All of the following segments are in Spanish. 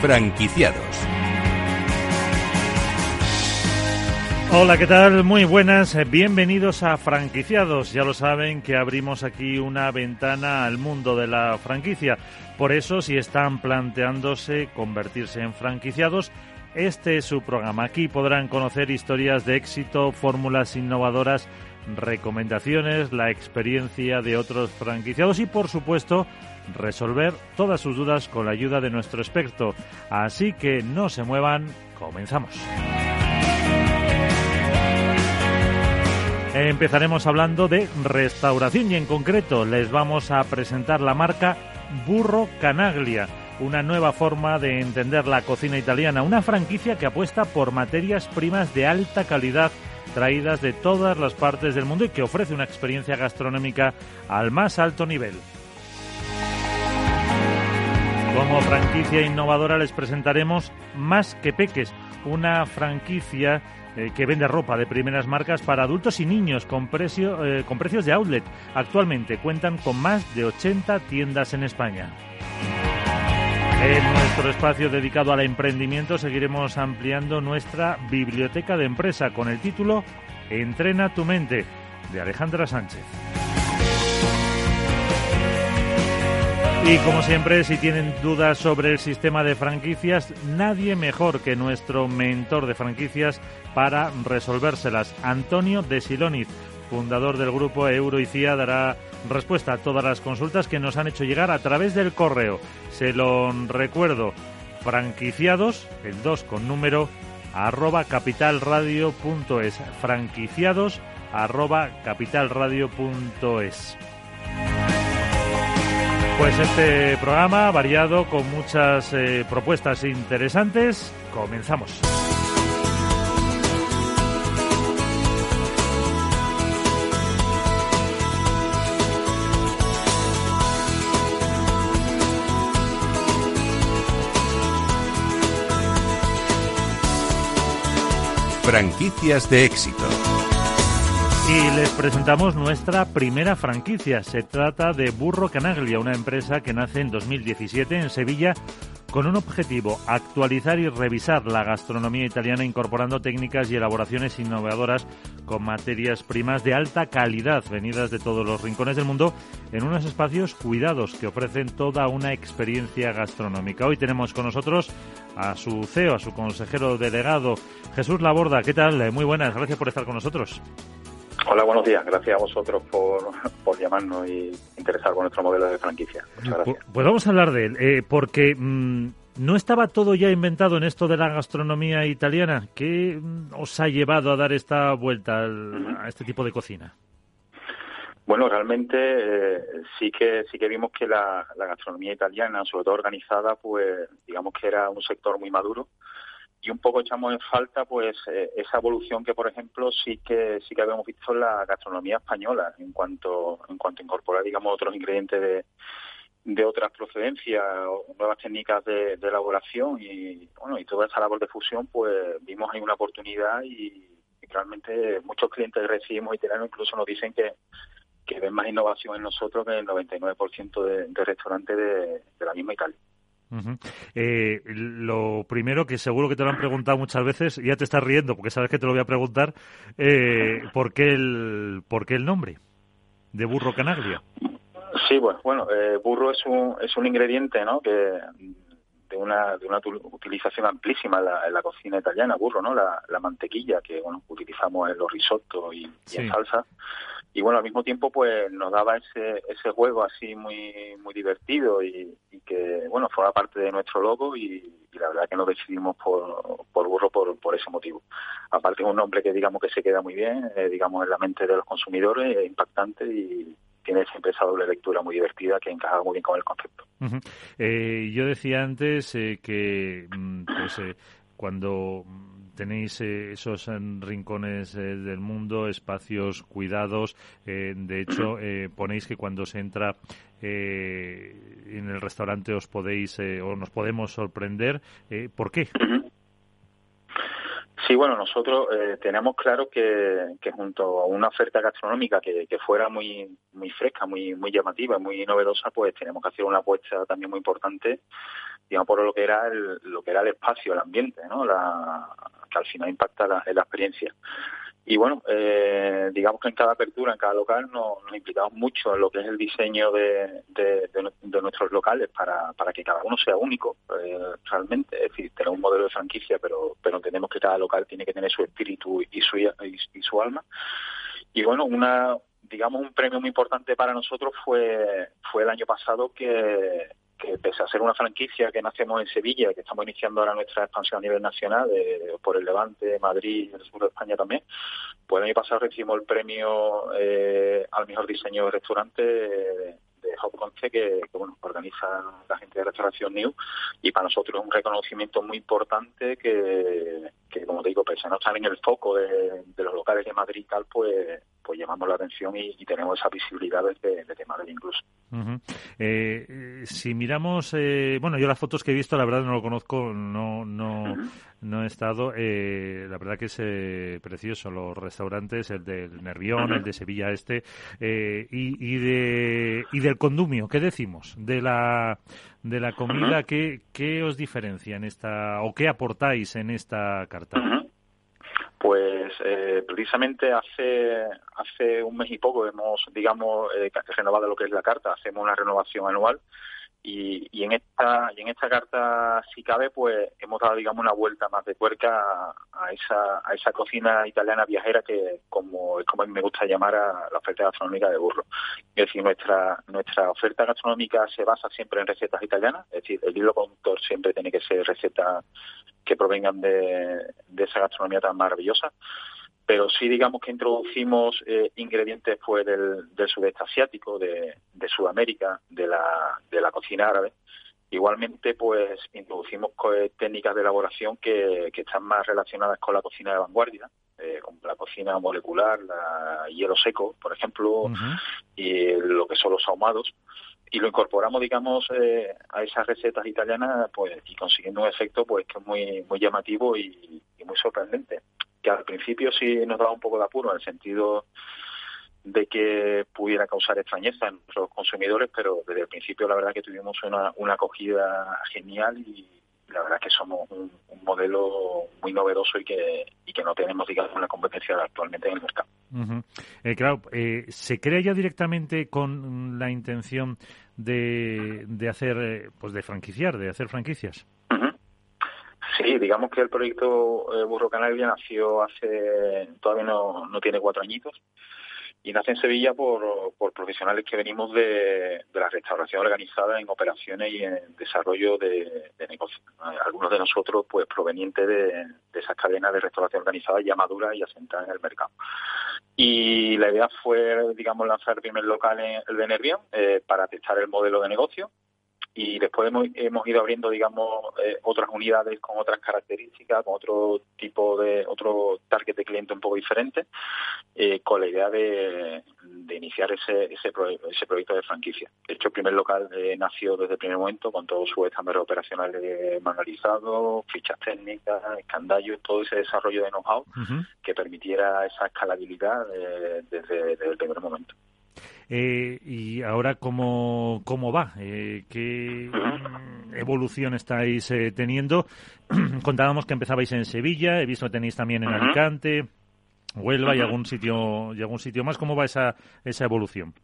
Franquiciados. Hola, ¿qué tal? Muy buenas, bienvenidos a Franquiciados. Ya lo saben que abrimos aquí una ventana al mundo de la franquicia. Por eso, si están planteándose convertirse en franquiciados, este es su programa. Aquí podrán conocer historias de éxito, fórmulas innovadoras, recomendaciones, la experiencia de otros franquiciados y, por supuesto, resolver todas sus dudas con la ayuda de nuestro experto. Así que no se muevan, comenzamos. Empezaremos hablando de restauración y en concreto les vamos a presentar la marca Burro Canaglia, una nueva forma de entender la cocina italiana, una franquicia que apuesta por materias primas de alta calidad traídas de todas las partes del mundo y que ofrece una experiencia gastronómica al más alto nivel. Como franquicia innovadora les presentaremos Más que Peques, una franquicia eh, que vende ropa de primeras marcas para adultos y niños con, eh, con precios de outlet. Actualmente cuentan con más de 80 tiendas en España. En nuestro espacio dedicado al emprendimiento seguiremos ampliando nuestra biblioteca de empresa con el título Entrena tu mente de Alejandra Sánchez. Y como siempre, si tienen dudas sobre el sistema de franquicias, nadie mejor que nuestro mentor de franquicias para resolvérselas. Antonio de Siloniz, fundador del grupo Euroicía, dará respuesta a todas las consultas que nos han hecho llegar a través del correo. Se lo recuerdo, franquiciados, el 2 con número, arroba capitalradio.es. Franquiciados, arroba capitalradio.es. Pues este programa variado con muchas eh, propuestas interesantes. Comenzamos. Franquicias de éxito. Y les presentamos nuestra primera franquicia. Se trata de Burro Canaglia, una empresa que nace en 2017 en Sevilla con un objetivo, actualizar y revisar la gastronomía italiana incorporando técnicas y elaboraciones innovadoras con materias primas de alta calidad venidas de todos los rincones del mundo en unos espacios cuidados que ofrecen toda una experiencia gastronómica. Hoy tenemos con nosotros a su CEO, a su consejero delegado, Jesús Laborda. ¿Qué tal? Muy buenas, gracias por estar con nosotros. Hola, buenos días. Gracias a vosotros por, por llamarnos y interesar con nuestro modelo de franquicia. Muchas gracias. Pues vamos a hablar de él, eh, porque mm, no estaba todo ya inventado en esto de la gastronomía italiana. ¿Qué mm, os ha llevado a dar esta vuelta a este tipo de cocina? Bueno, realmente eh, sí que sí que vimos que la, la gastronomía italiana, sobre todo organizada, pues digamos que era un sector muy maduro y un poco echamos en falta pues eh, esa evolución que por ejemplo sí que sí que habíamos visto en la gastronomía española en cuanto en cuanto a incorporar digamos otros ingredientes de, de otras procedencias nuevas técnicas de, elaboración y bueno y toda esa labor de fusión pues vimos ahí una oportunidad y, realmente muchos clientes que recibimos italianos incluso nos dicen que que ven más innovación en nosotros que el 99% de, de restaurantes de, de la misma Italia eh, lo primero que seguro que te lo han preguntado muchas veces, ya te estás riendo porque sabes que te lo voy a preguntar, eh, ¿por, qué el, ¿por qué el nombre de burro canaglia? Sí, bueno, bueno eh, burro es un, es un ingrediente ¿no? que de una, de una utilización amplísima en la, en la cocina italiana, burro, ¿no? La, la mantequilla que bueno utilizamos en los risottos y, en salsa y bueno al mismo tiempo pues nos daba ese ese juego así muy muy divertido y, que bueno forma parte de nuestro logo y, la verdad que nos decidimos por, por burro por, por ese motivo aparte es un nombre que digamos que se queda muy bien eh, digamos en la mente de los consumidores es impactante y tiene siempre esa doble lectura muy divertida que encaja muy bien con el concepto. eh, yo decía antes eh, que mm, pues, cuando tenéis eh, esos eh, rincones eh, del mundo, espacios cuidados. de hecho, ponéis que cuando se entra en el restaurante os podéis o nos podemos sorprender. ¿Por qué? Sí, bueno, nosotros eh, tenemos claro que, que, junto a una oferta gastronómica que, que, fuera muy muy fresca, muy muy llamativa, muy novedosa, pues tenemos que hacer una apuesta también muy importante, digamos, por lo que era el, lo que era el espacio, el ambiente, ¿no? La, que al final impacta en la experiencia. Y bueno, eh, digamos que en cada apertura, en cada local, nos, implicamos mucho en lo que es el diseño de, nuestros locales para, para que cada uno sea único, eh, realmente. Es decir, tener un modelo de franquicia, pero, pero entendemos que cada local tiene que tener su espíritu y su, y su alma. Y bueno, una digamos un premio muy importante para nosotros fue fue el año pasado que que pese a ser una franquicia que nacemos en Sevilla, que estamos iniciando ahora nuestra expansión a nivel nacional, por el Levante, Madrid y el sur de España también, pues el año pasado recibimos el premio eh, al mejor diseño de restaurante de, Hop Conce que, bueno, organiza la gente de Restauración New y para nosotros es un reconocimiento muy importante que, que como te digo, pese a no estar en el foco de, los locales de Madrid y tal, pues, pues llamamos la atención y, tenemos esa visibilidad desde, desde Madrid incluso. Eh, si miramos, eh, bueno, yo las fotos que he visto, la verdad no lo conozco, no, no, no he estado. Eh, la verdad que es precioso los restaurantes, el del Nervión, el de Sevilla Este y, y, de, y del condumio. ¿Qué decimos de la de la comida? ¿qué, ¿Qué os diferencia en esta o qué aportáis en esta carta? Pues eh, precisamente hace hace un mes y poco hemos, digamos, eh, renovado lo que es la carta. Hacemos una renovación anual y, y, en esta y en esta carta si cabe pues hemos dado digamos una vuelta más de tuerca a, esa a esa cocina italiana viajera que como es como a mí me gusta llamar a la oferta gastronómica de burro. Es decir nuestra nuestra oferta gastronómica se basa siempre en recetas italianas es decir el hilo conductor siempre tiene que ser recetas que provengan de, de esa gastronomía tan maravillosa pero sí digamos que introducimos eh, ingredientes pues del, sudeste asiático, de, Sudamérica, de la, de la cocina árabe. Igualmente, pues introducimos técnicas de elaboración que, están más relacionadas con la cocina de vanguardia, eh, como la cocina molecular, la hielo seco, por ejemplo, y lo que son los ahumados. Y lo incorporamos, digamos, eh, a esas recetas italianas, pues, y consiguiendo un efecto, pues, que es muy, muy llamativo y muy sorprendente. Que al principio sí nos daba un poco de apuro en el sentido de que pudiera causar extrañeza en los consumidores, pero desde el principio la verdad que tuvimos una, una acogida genial y la verdad que somos un, modelo muy novedoso y que, y que no tenemos, digamos, una competencia actualmente en el mercado. Eh, claro, eh, ¿se crea ya directamente con la intención de, de hacer, eh, pues de franquiciar, de hacer franquicias? Sí, digamos que el proyecto eh, Burro Canaria nació hace, todavía no, no tiene cuatro añitos, y nace en Sevilla por, profesionales que venimos de, la restauración organizada en operaciones y en desarrollo de, negocios. Algunos de nosotros, pues, provenientes de, esas cadenas de restauración organizada ya maduras y asentadas en el mercado. Y la idea fue, digamos, lanzar primer local en el de Nervión eh, para testar el modelo de negocio y después hemos, hemos ido abriendo, digamos, eh, otras unidades con otras características, con otro tipo de, otro target de cliente un poco diferente, eh, con la idea de, de iniciar ese, ese, ese, proyecto de franquicia. De hecho, el primer local eh, nació desde el primer momento con todos sus estándares operacionales manualizados, fichas técnicas, escandallos, todo ese desarrollo de know-how que permitiera esa escalabilidad desde el primer momento. Eh, y ahora, ¿cómo, cómo va? Eh, ¿Qué evolución estáis eh, teniendo? Contábamos que empezabais en Sevilla, he visto que tenéis también en Alicante, Huelva y algún sitio y algún sitio más. ¿Cómo va esa, esa evolución?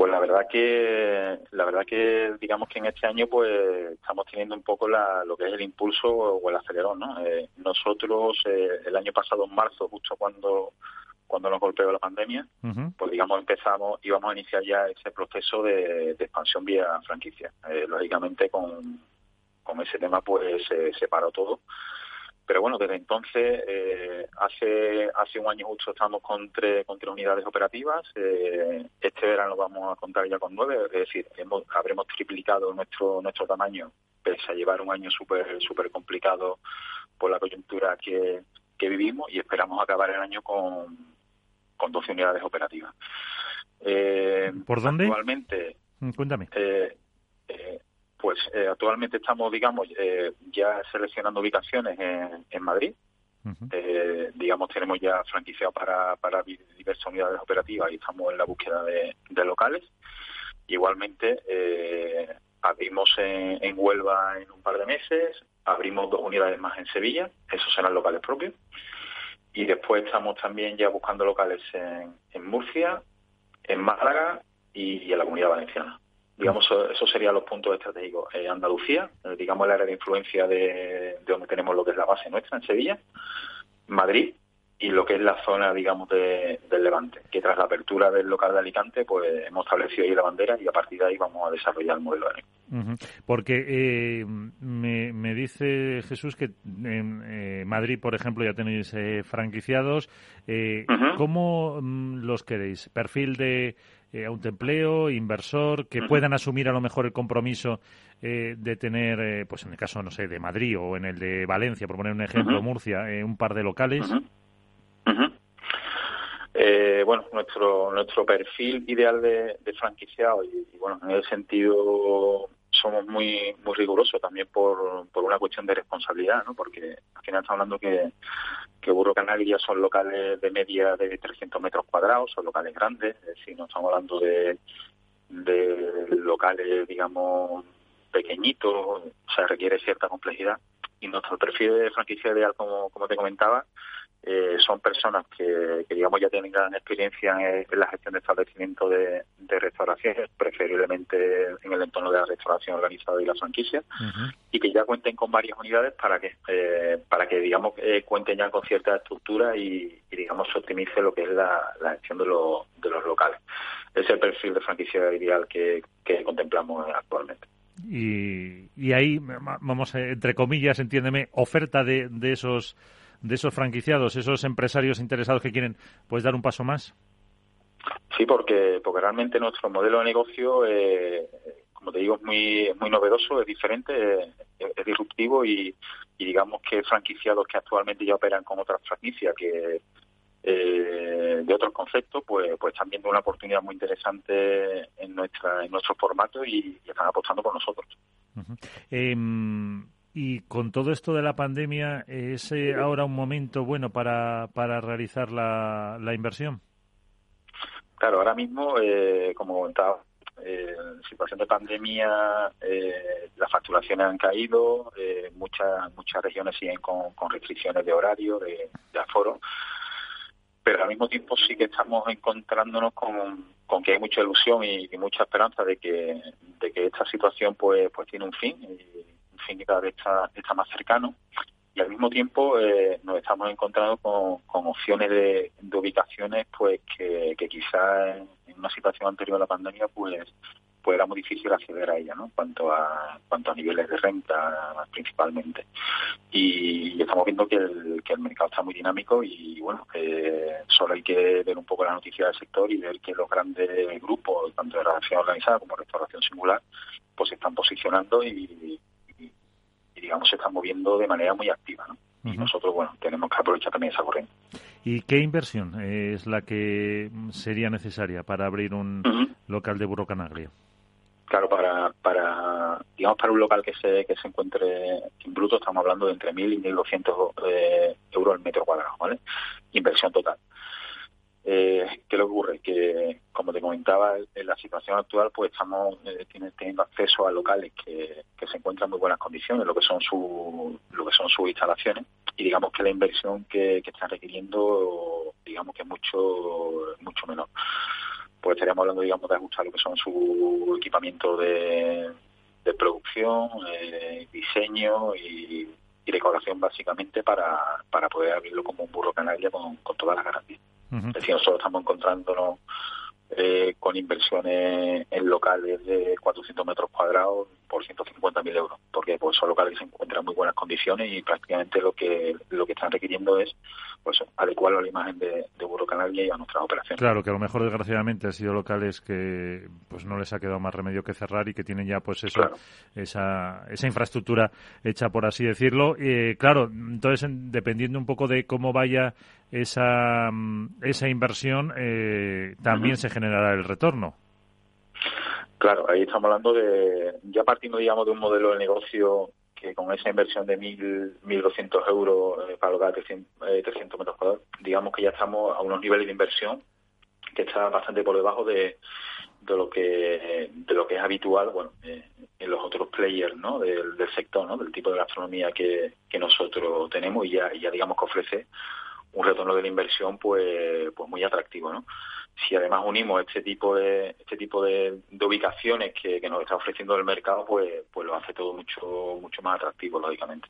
Pues la verdad que la verdad que digamos que en este año pues estamos teniendo un poco la, lo que es el impulso o el acelerón, ¿no? nosotros el año pasado en marzo, justo cuando cuando nos golpeó la pandemia, pues digamos empezamos, íbamos a iniciar ya ese proceso de, expansión vía franquicia. Eh, lógicamente con, con ese tema pues se paró todo. Pero bueno, desde entonces, eh, hace hace un año justo estamos con tres, con tres unidades operativas. Eh, este verano vamos a contar ya con nueve, es decir, hemos, habremos triplicado nuestro nuestro tamaño, pese a llevar un año súper súper complicado por la coyuntura que, que vivimos y esperamos acabar el año con, con 12 unidades operativas. Eh, ¿Por dónde? Actualmente. Mm, cuéntame. Eh, eh, pues actualmente estamos, digamos, ya seleccionando ubicaciones en, Madrid. Eh, digamos, tenemos ya franquiciado para, para diversas unidades operativas y estamos en la búsqueda de, locales. Igualmente, eh, abrimos en, en, Huelva en un par de meses, abrimos dos unidades más en Sevilla, esos serán locales propios. Y después estamos también ya buscando locales en, en Murcia, en Málaga y, en la Comunidad Valenciana. Digamos, esos serían los puntos estratégicos. Eh, Andalucía, eh, digamos el área de influencia de, de donde tenemos lo que es la base nuestra, en Sevilla. Madrid y lo que es la zona, digamos, de, del Levante, que tras la apertura del local de Alicante, pues hemos establecido ahí la bandera y a partir de ahí vamos a desarrollar el modelo de Porque eh, me, dice Jesús que en eh, Madrid, por ejemplo, ya tenéis eh, franquiciados. Eh, ¿Cómo mm, los queréis? ¿Perfil de autoempleo, inversor, que puedan asumir a lo mejor el compromiso de tener, pues en el caso, no sé, de Madrid o en el de Valencia, por poner un ejemplo, Murcia, un par de locales? Eh, bueno, nuestro nuestro perfil ideal de, franquiciado y, bueno, en ese sentido somos muy muy rigurosos también por, por una cuestión de responsabilidad, ¿no? Porque al final estamos hablando que, que Burro Canaglia son locales de media de 300 metros cuadrados, son locales grandes, es decir, no estamos hablando de, de locales, digamos, pequeñitos, o sea, requiere cierta complejidad. Y nuestro perfil de franquicia ideal, como, como te comentaba, eh, son personas que, digamos ya tienen gran experiencia en, la gestión de establecimientos de, restauración, preferiblemente en el entorno de la restauración organizada y la franquicia, y que ya cuenten con varias unidades para que eh, para que digamos eh, cuenten ya con cierta estructura y, digamos se optimice lo que es la, gestión de, de los locales. Es el perfil de franquicia ideal que, contemplamos actualmente. Y, y ahí, vamos, entre comillas, entiéndeme, oferta de, de esos de esos franquiciados, esos empresarios interesados que quieren pues dar un paso más? Sí, porque porque realmente nuestro modelo de negocio, eh, como te digo, es muy muy novedoso, es diferente, es, disruptivo y, digamos que franquiciados que actualmente ya operan con otras franquicias que eh, de otros conceptos, pues pues están viendo una oportunidad muy interesante en nuestra en nuestro formato y, están apostando por nosotros. Y con todo esto de la pandemia, ¿es eh, ahora un momento bueno para, para realizar la, la inversión? Claro, ahora mismo, eh, como comentaba, eh, situación de pandemia eh, las facturaciones han caído, eh, muchas muchas regiones siguen con, con restricciones de horario, de, aforo, pero al mismo tiempo sí que estamos encontrándonos con, con que hay mucha ilusión y, y, mucha esperanza de que, de que esta situación pues, pues tiene un fin. Y, cada vez está, más cercano y al mismo tiempo eh, nos estamos encontrando con, opciones de, ubicaciones pues que, que quizás en, una situación anterior a la pandemia pues pues era muy difícil acceder a ella, ¿no? Cuanto a cuanto a niveles de renta principalmente. Y, estamos viendo que el, que el mercado está muy dinámico y bueno, eh, solo hay que ver un poco la noticia del sector y ver que los grandes grupos, tanto de restauración organizada como restauración singular, pues se están posicionando y, digamos, se están moviendo de manera muy activa. ¿no? Y nosotros, bueno, tenemos que aprovechar también esa corriente. ¿Y qué inversión es la que sería necesaria para abrir un local de Burrocanaglia? Claro, para, para, digamos, para un local que se, que se encuentre en bruto, estamos hablando de entre 1.000 y 1.200 eh, euros al metro cuadrado, ¿vale? Inversión total. Eh, ¿Qué le ocurre? Que, como te comentaba, en la situación actual, pues estamos eh, teniendo acceso a locales que, se encuentran en muy buenas condiciones, lo que son su, lo que son sus instalaciones, y digamos que la inversión que, están requiriendo, digamos que es mucho, mucho menor. Pues estaríamos hablando, digamos, de ajustar lo que son su equipamiento de, producción, eh, diseño y, decoración básicamente para, para poder abrirlo como un burro canaria con, con todas las garantías. Es decir, nosotros estamos encontrándonos eh, con inversiones en locales de 400 metros cuadrados por 150.000 euros, porque pues, son locales que se encuentran en muy buenas condiciones y prácticamente lo que lo que están requiriendo es pues adecuarlo a la imagen de, de Burro Canaria y a nuestras operaciones. Claro, que a lo mejor desgraciadamente han sido locales que pues no les ha quedado más remedio que cerrar y que tienen ya pues eso esa, esa infraestructura hecha por así decirlo. Eh, claro, entonces dependiendo un poco de cómo vaya esa, esa inversión, eh, también se generará el retorno. Claro, ahí estamos hablando de, ya partiendo, digamos, de un modelo de negocio que con esa inversión de 1.200 euros eh, para lograr 300, 300 metros cuadrados, digamos que ya estamos a unos niveles de inversión que está bastante por debajo de, de lo que de lo que es habitual bueno eh, en los otros players ¿no? del, sector no del tipo de gastronomía que, que nosotros tenemos y ya digamos que ofrece un retorno de la inversión pues pues muy atractivo no si además unimos este tipo de este tipo de, ubicaciones que, nos está ofreciendo el mercado pues pues lo hace todo mucho mucho más atractivo lógicamente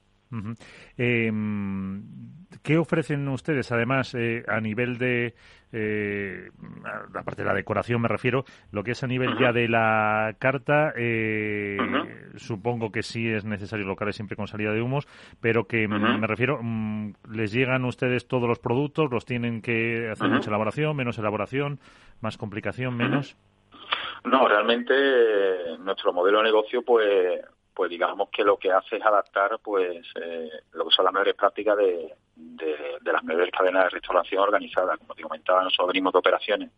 ¿Qué ofrecen ustedes, además, eh, a nivel de, eh, aparte de la decoración me refiero, lo que es a nivel ya de la carta, eh, supongo que sí es necesario locales siempre con salida de humos, pero que me refiero, mm, ¿les llegan ustedes todos los productos? ¿Los tienen que hacer mucha elaboración, menos elaboración, más complicación, menos? No, realmente nuestro modelo de negocio pues pues digamos que lo que hace es adaptar pues eh, lo que son las mejores prácticas de, de, las mejores cadenas de restauración organizadas. Como te comentaba, nosotros venimos de operaciones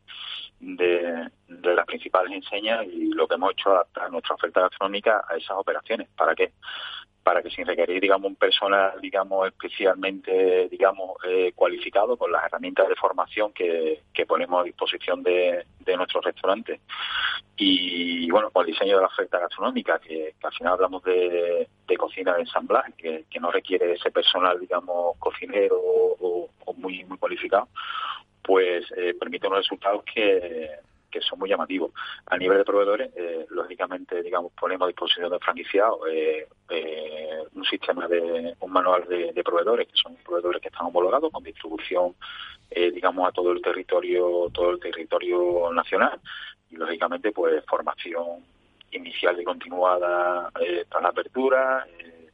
de, las principales enseñas y lo que hemos hecho es adaptar nuestra oferta gastronómica a esas operaciones. ¿Para qué? para que sin requerir, digamos, un personal, digamos, especialmente, digamos, eh, cualificado con las herramientas de formación que, ponemos a disposición de, de nuestros restaurantes. Y, bueno, con el diseño de la oferta gastronómica, que, al final hablamos de, cocina de ensamblaje, que, no requiere ese personal, digamos, o muy, muy cualificado, pues eh, permite unos resultados que que son muy llamativos. A nivel de proveedores, eh, lógicamente, digamos, ponemos a disposición de franquiciados eh, eh, un sistema de, un manual de, proveedores, que son proveedores que están homologados con distribución, digamos, a todo el territorio, todo el territorio nacional y, lógicamente, pues formación inicial y continuada tras la apertura,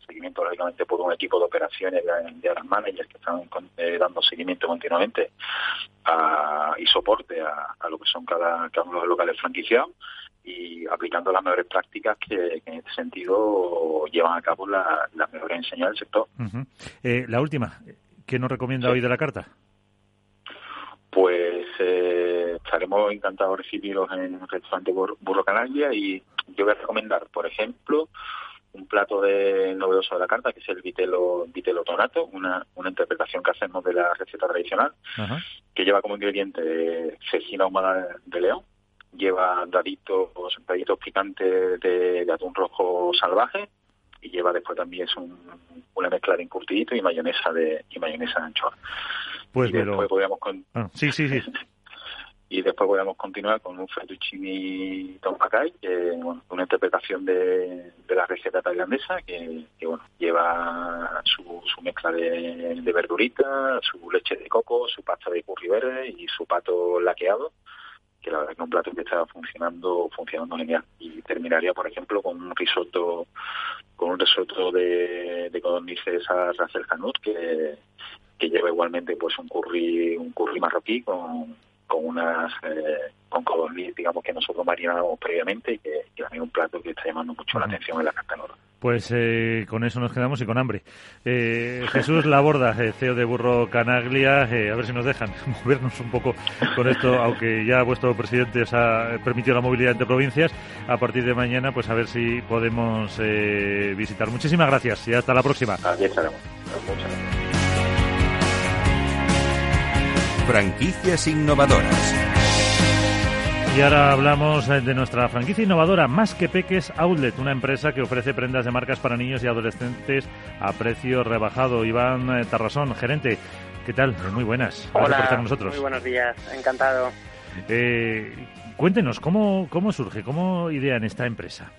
seguimiento lógicamente por un equipo de operaciones de, de managers que están dando seguimiento continuamente y soporte a, lo que son cada, cada uno de los locales franquiciados y aplicando las mejores prácticas que, en este sentido llevan a cabo las la mejores enseñanzas del sector. Eh, la última, ¿qué nos recomienda hoy de la carta? Pues eh, estaremos encantados de recibiros en el restaurante Burro Canaglia y yo voy a recomendar, por ejemplo, un plato de novedoso de la carta, que es el vitelo, vitelo tonato, una, una interpretación que hacemos de la receta tradicional, que lleva como ingrediente cecina ahumada de león, lleva daditos, daditos picantes de, atún rojo salvaje y lleva después también es un, una mezcla de encurtidito y mayonesa de y mayonesa de anchoa. Pues pero... podríamos con... Ah, sí, sí, sí. y después podemos continuar con un fettuccine tompakai, que bueno, una interpretación de, de la receta tailandesa que, que bueno lleva su, su mezcla de, de verdurita, su leche de coco, su pasta de curry verde y su pato laqueado que la verdad es un plato que está funcionando funcionando genial. Y terminaría por ejemplo con un risotto con un risotto de, de codornices a Racel Hanut que, que lleva igualmente pues un curry un curry marroquí con con unas eh, con codorniz, digamos que nosotros marinamos previamente y que, que también un plato que está llamando mucho la atención en la Castanora. Pues eh, con eso nos quedamos y con hambre. Eh, Jesús Laborda, eh, CEO de Burro Canaglia, a ver si nos dejan movernos un poco con esto, aunque ya vuestro presidente os ha permitido la movilidad entre provincias. A partir de mañana, pues a ver si podemos visitar. Muchísimas gracias y hasta la próxima. Aquí estaremos. Muchas gracias. Franquicias innovadoras. Y ahora hablamos eh, de nuestra franquicia innovadora Más que Peques Outlet, una empresa que ofrece prendas de marcas para niños y adolescentes a precio rebajado. Iván eh, Tarrasón, gerente, ¿qué tal? Muy buenas. Gracias por estar con nosotros. Muy buenos días, encantado. Eh, cuéntenos, ¿cómo, ¿cómo surge, cómo idean esta empresa?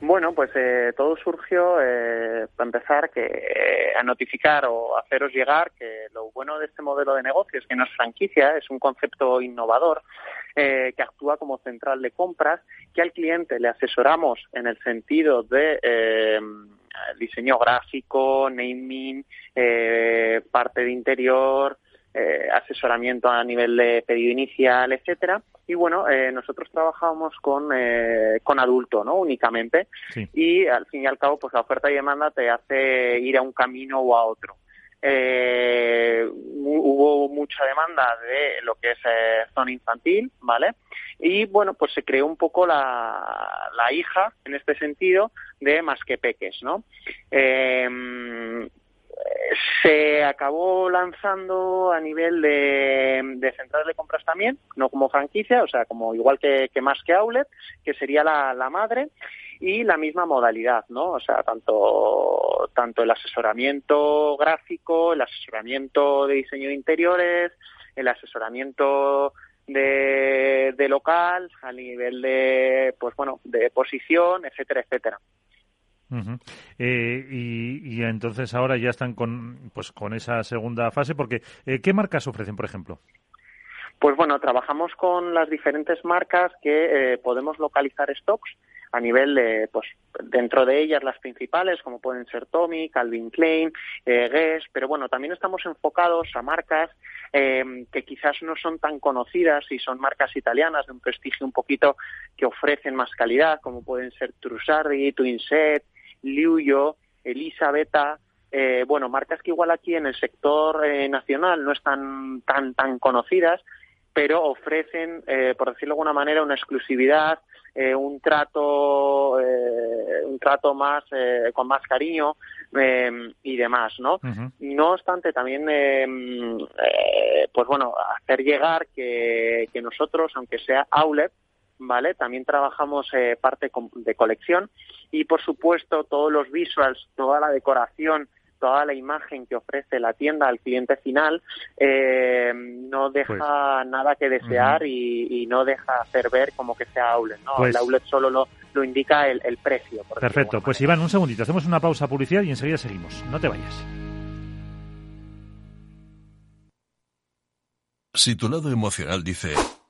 Bueno, pues eh, todo surgió, eh, para empezar, que eh, a notificar o haceros llegar que lo bueno de este modelo de negocio es que no es franquicia, es un concepto innovador que actúa como central de compras, que al cliente le asesoramos en el sentido de diseño gráfico, naming, parte de interior, asesoramiento a nivel de pedido inicial, etcétera, y bueno, eh, nosotros trabajamos con, eh, con adulto, ¿no? Únicamente. Y al fin y al cabo, pues la oferta y demanda te hace ir a un camino o a otro. Eh, hubo mucha demanda de lo que es zona infantil, ¿vale? y bueno, pues se creó un poco la, la hija, en este sentido, de Más que Peques, ¿no? Eh, se acabó lanzando a nivel de, de, centrales de compras también, no como franquicia, o sea, como igual que, que más que outlet, que sería la, la, madre, y la misma modalidad, ¿no? O sea, tanto, tanto el asesoramiento gráfico, el asesoramiento de diseño de interiores, el asesoramiento de, de local, a nivel de, pues bueno, de posición, etcétera, etcétera. Y, y, entonces ahora ya están con, pues, con esa segunda fase, porque eh, ¿qué marcas ofrecen, por ejemplo? Pues bueno, trabajamos con las diferentes marcas que eh, podemos localizar stocks a nivel de, pues, dentro de ellas las principales, como pueden ser Tommy, Calvin Klein, eh, Guess, pero bueno, también estamos enfocados a marcas eh, que quizás no son tan conocidas y son marcas italianas de un prestigio un poquito que ofrecen más calidad, como pueden ser Trussardi, Twinset, Liuyo, Elisabetta, eh, bueno, marcas que igual aquí en el sector eh, nacional no están tan, tan conocidas, pero ofrecen, eh, por decirlo de alguna manera, una exclusividad, eh, un trato, eh, un trato más con más cariño y demás, ¿no? Uh -huh. No obstante, también, pues bueno, hacer llegar que, que nosotros, aunque sea outlet, ¿vale? También trabajamos eh, parte de colección y, por supuesto, todos los visuals, toda la decoración, toda la imagen que ofrece la tienda al cliente final eh, no deja pues, nada que desear uh -huh. y, y, no deja hacer ver como que sea outlet, ¿no? Pues, el outlet solo lo, lo indica el, el precio. Perfecto, pues Iván, un segundito, hacemos una pausa publicidad y enseguida seguimos. No te vayas. Si tu lado emocional dice,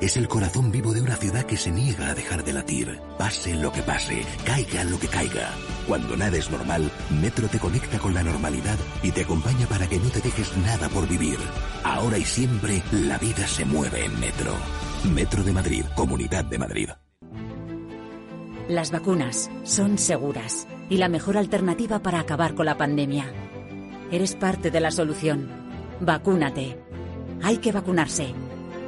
Es el corazón vivo de una ciudad que se niega a dejar de latir. Pase lo que pase, caiga lo que caiga. Cuando nada es normal, Metro te conecta con la normalidad y te acompaña para que no te dejes nada por vivir. Ahora y siempre, la vida se mueve en Metro. Metro de Madrid, Comunidad de Madrid. Las vacunas son seguras y la mejor alternativa para acabar con la pandemia. Eres parte de la solución. Vacúnate. Hay que vacunarse.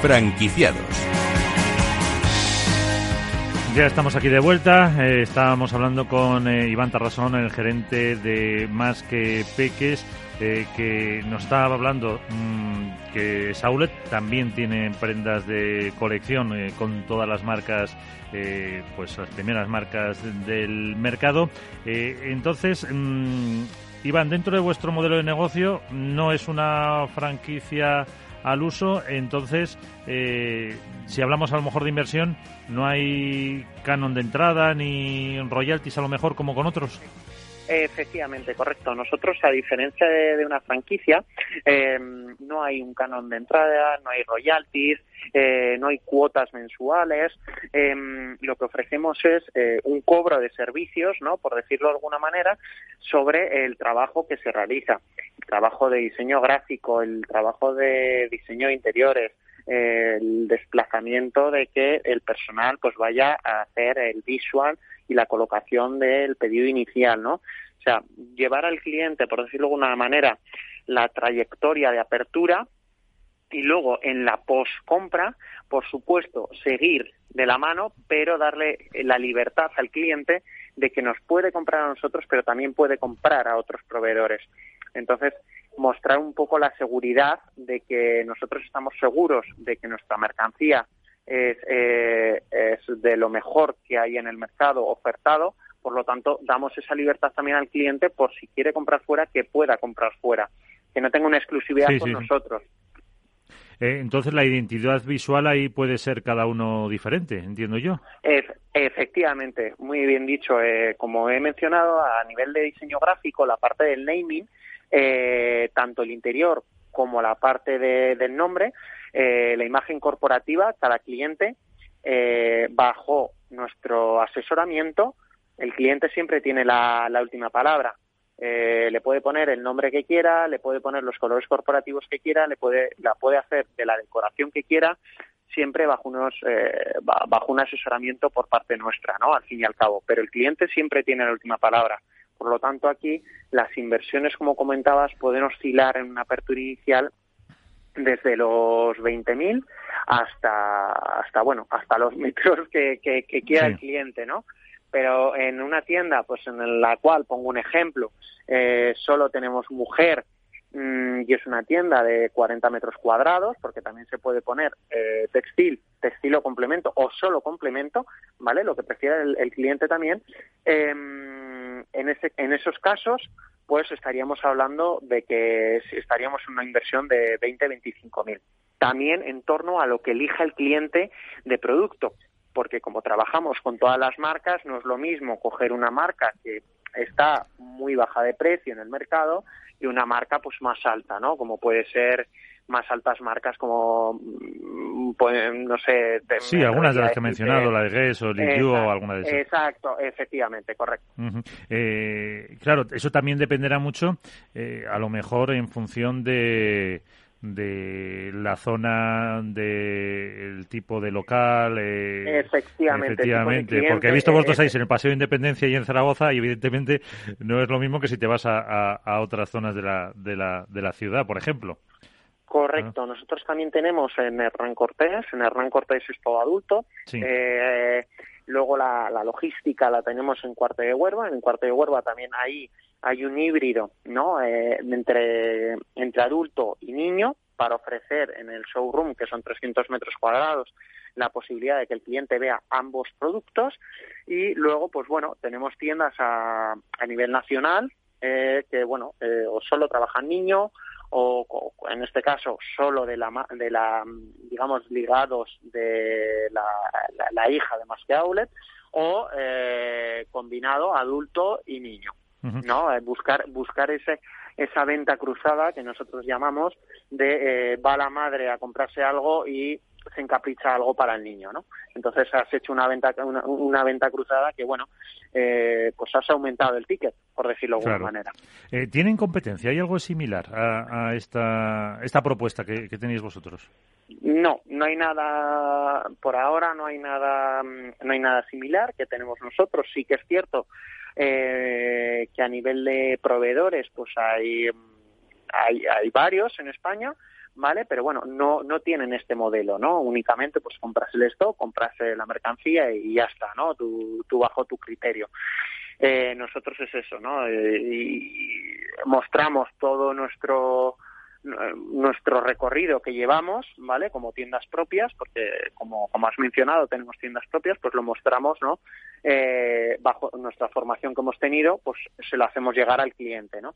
Franquiciados. Ya estamos aquí de vuelta. Eh, estábamos hablando con eh, Iván Tarrasón, el gerente de Más que Peques, eh, que nos estaba hablando mm, que Saulet también tiene prendas de colección con todas las marcas, pues las primeras marcas del mercado. entonces, mm, Iván, dentro de vuestro modelo de negocio, no es una franquicia al uso, entonces, eh, si hablamos a lo mejor de inversión, no hay canon de entrada ni royalties a lo mejor como con otros. Efectivamente, correcto. Nosotros, a diferencia de, una franquicia, em, no hay un canon de entrada, no hay royalties, eh, no hay cuotas mensuales. Em, lo que ofrecemos es eh, un cobro de servicios, ¿no? Por decirlo de alguna manera, sobre el trabajo que se realiza. El trabajo de diseño gráfico, el trabajo de diseño de interiores, el desplazamiento de que el personal pues vaya a hacer el visual y la colocación del pedido inicial, ¿no? O sea, llevar al cliente, por decirlo de alguna manera, la trayectoria de apertura y luego en la post-compra, por supuesto, seguir de la mano, pero darle la libertad al cliente de que nos puede comprar a nosotros, pero también puede comprar a otros proveedores. Entonces, mostrar un poco la seguridad de que nosotros estamos seguros de que nuestra mercancía es, eh, es de lo mejor que hay en el mercado ofertado, por lo tanto, damos esa libertad también al cliente por si quiere comprar fuera, que pueda comprar fuera, que no tenga una exclusividad con nosotros. Eh, entonces, la identidad visual ahí puede ser cada uno diferente, entiendo yo. efectivamente, muy bien dicho. Eh, como he mencionado, a nivel de diseño gráfico, la parte del naming, eh, tanto el interior como la parte del nombre, eh, la imagen corporativa, cada cliente, eh, bajo nuestro asesoramiento, el cliente siempre tiene la, última palabra. Eh, le puede poner el nombre que quiera, le puede poner los colores corporativos que quiera, le puede, la puede hacer de la decoración que quiera, siempre bajo unos bajo un asesoramiento por parte nuestra, ¿no? Al fin y al cabo. Pero el cliente siempre tiene la última palabra. Por lo tanto, aquí las inversiones, como comentabas, pueden oscilar en una apertura inicial desde los 20.000 hasta, hasta, bueno, hasta los metros que, que, quiera el cliente, ¿no? Pero en una tienda, pues en la cual, pongo un ejemplo, eh, solo tenemos mujer mm, y es una tienda de 40 metros cuadrados, porque también se puede poner eh, textil, textil o complemento, o solo complemento, ¿vale? Lo que prefiera el, el cliente también. Eh, en, ese, en esos casos, pues estaríamos hablando de que estaríamos en una inversión de 20, 25 mil. También en torno a lo que elija el cliente de producto, porque como trabajamos con todas las marcas, no es lo mismo coger una marca que está muy baja de precio en el mercado y una marca pues más alta, ¿no? Como puede ser más altas marcas como, mm, pues, no sé... sí, algunas de las que he mencionado, la de Guess o Liu o alguna de esas. Exacto, efectivamente, correcto. Eh, claro, eso también dependerá mucho, eh, a lo mejor en función de de la zona del tipo de local eh, efectivamente, efectivamente porque he visto vosotros ahí en el Paseo de Independencia y en Zaragoza y evidentemente no es lo mismo que si te vas a, a otras zonas de la, de, la, de la ciudad por ejemplo Correcto. Nosotros también tenemos en Hernán Cortés, en Hernán Cortés es todo adulto. Eh, luego la, logística la tenemos en Cuarte de Huerva. En Cuarte de Huerva también ahí hay un híbrido, ¿no? Eh, entre, entre adulto y niño para ofrecer en el showroom, que son 300 metros cuadrados, la posibilidad de que el cliente vea ambos productos. Y luego, pues bueno, tenemos tiendas a, a nivel nacional eh, que, bueno, o solo trabajan niños o, en este caso solo de la, de la digamos, ligados de la, la, hija de más que outlet, o eh, combinado adulto y niño. ¿no? Eh, buscar, buscar ese, esa venta cruzada que nosotros llamamos de eh, va la madre a comprarse algo y se encapricha algo para el niño, ¿no? Entonces has hecho una venta una, venta cruzada que bueno, eh, pues has aumentado el ticket, por decirlo de alguna manera. Eh, ¿Tienen competencia? ¿Hay algo similar a, esta esta propuesta que, tenéis vosotros? No, no hay nada por ahora, no hay nada no hay nada similar que tenemos nosotros. Sí que es cierto eh, que a nivel de proveedores, pues hay hay, hay varios en España ¿vale? Pero bueno, no, no tienen este modelo, ¿no? Únicamente pues compras el stock, compras eh, la mercancía y ya está, ¿no? Tú, tú bajo tu criterio. Eh, nosotros es eso, ¿no? Eh, y mostramos todo nuestro nuestro recorrido que llevamos, ¿vale? Como tiendas propias, porque como, como has mencionado, tenemos tiendas propias, pues lo mostramos, ¿no? Eh, bajo nuestra formación que hemos tenido, pues se lo hacemos llegar al cliente, ¿no?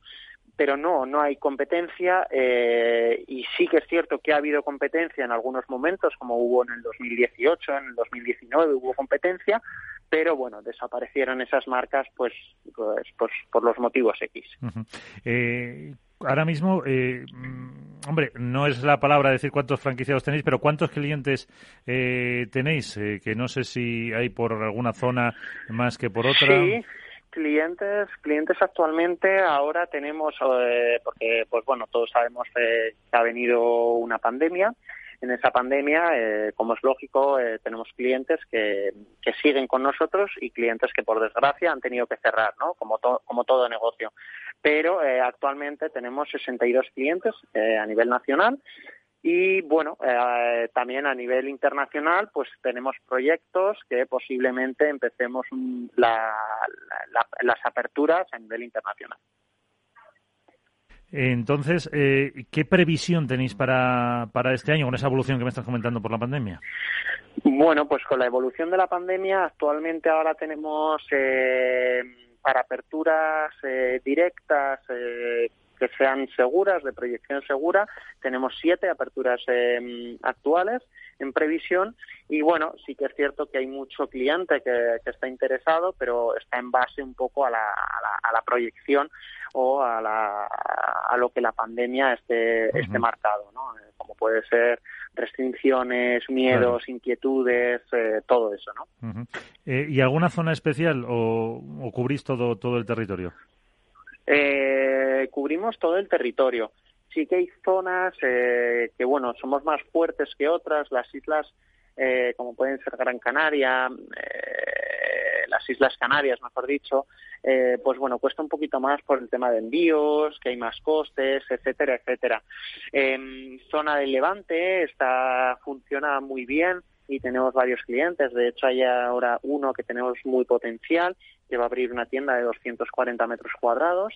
Pero no, no hay competencia eh, y sí que es cierto que ha habido competencia en algunos momentos, como hubo en el 2018, en el 2019 hubo competencia, pero bueno, desaparecieron esas marcas pues, pues, pues por los motivos X ahora mismo, eh, mm, hombre, no es la palabra decir cuántos franquiciados tenéis, pero ¿cuántos clientes eh, tenéis? Eh, que no sé si hay por alguna zona más que por otra. Sí, clientes, clientes actualmente ahora tenemos, porque pues bueno, todos sabemos que ha venido una pandemia en esa pandemia, eh, como es lógico, eh, tenemos clientes que, que, siguen con nosotros y clientes que, por desgracia, han tenido que cerrar, ¿no? Como, como todo negocio. Pero eh, actualmente tenemos 62 clientes a nivel nacional y, bueno, también a nivel internacional, pues tenemos proyectos que posiblemente empecemos las aperturas a nivel internacional. Entonces, eh, ¿qué previsión tenéis para, para este año con esa evolución que me estás comentando por la pandemia? Bueno, pues con la evolución de la pandemia, actualmente ahora tenemos eh, para aperturas eh, directas que sean seguras, de proyección segura, tenemos siete aperturas actuales en previsión. Y bueno, sí que es cierto que hay mucho cliente que, está interesado, pero está en base un poco a la, a la proyección o a, la, a lo que la pandemia esté, esté marcado, ¿no? Eh, como puede ser restricciones, miedos, inquietudes, eh, todo eso, ¿no? Eh, ¿Y alguna zona especial o, cubrís todo, todo el territorio? cubrimos todo el territorio. Sí que hay zonas que, bueno, somos más fuertes que otras. Las islas, como pueden ser Gran Canaria, las Islas Canarias, mejor dicho, eh, pues bueno, cuesta un poquito más por el tema de envíos, que hay más costes, etcétera, etcétera. En zona del Levante está funciona muy bien y tenemos varios clientes. De hecho, hay ahora uno que tenemos muy potencial, que va a abrir una tienda de 240 metros cuadrados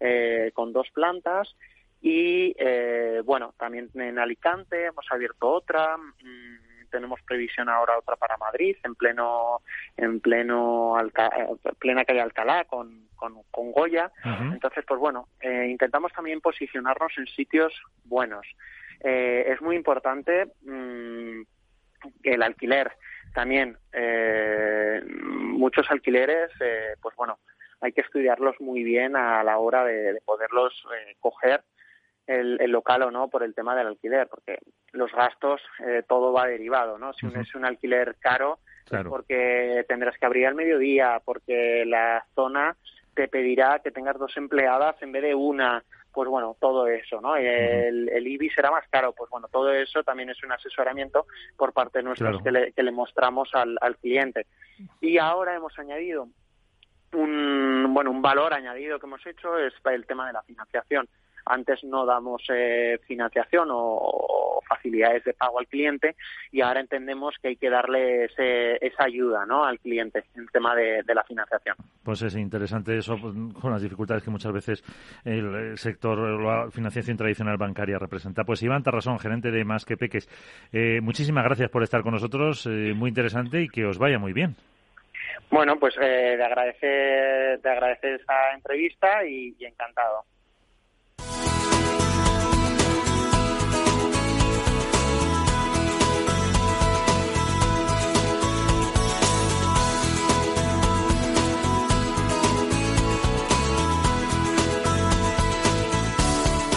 eh, con dos plantas. Y eh, bueno, también en Alicante hemos abierto otra. Mm, tenemos previsión ahora otra para Madrid, en pleno, en pleno plena calle Alcalá con, con, Goya. Entonces, pues bueno, eh, intentamos también posicionarnos en sitios buenos. Eh, es muy importante mm, el alquiler también. Eh, muchos alquileres, pues bueno, hay que estudiarlos muy bien a la hora de, de poderlos coger el, local o no por el tema del alquiler, porque los gastos, eh, todo va derivado, ¿no? Si es un alquiler caro, porque tendrás que abrir al mediodía, porque la zona te pedirá que tengas dos empleadas en vez de una, pues bueno, todo eso, ¿no? El, el IBI será más caro, pues bueno, todo eso también es un asesoramiento por parte nuestra que, le, que le mostramos al, al cliente. Y ahora hemos añadido un, bueno, un valor añadido que hemos hecho es el tema de la financiación. Antes no damos eh, financiación o, facilidades de pago al cliente y ahora entendemos que hay que darle esa ayuda ¿no? al cliente en el tema de, la financiación. Pues es interesante eso pues, con las dificultades que muchas veces el sector, la financiación tradicional bancaria representa. Pues Iván Tarrasón, gerente de Más que Peques, eh, muchísimas gracias por estar con nosotros, eh, muy interesante y que os vaya muy bien. Bueno, pues eh, te agradecer, te agradecer esta entrevista y encantado.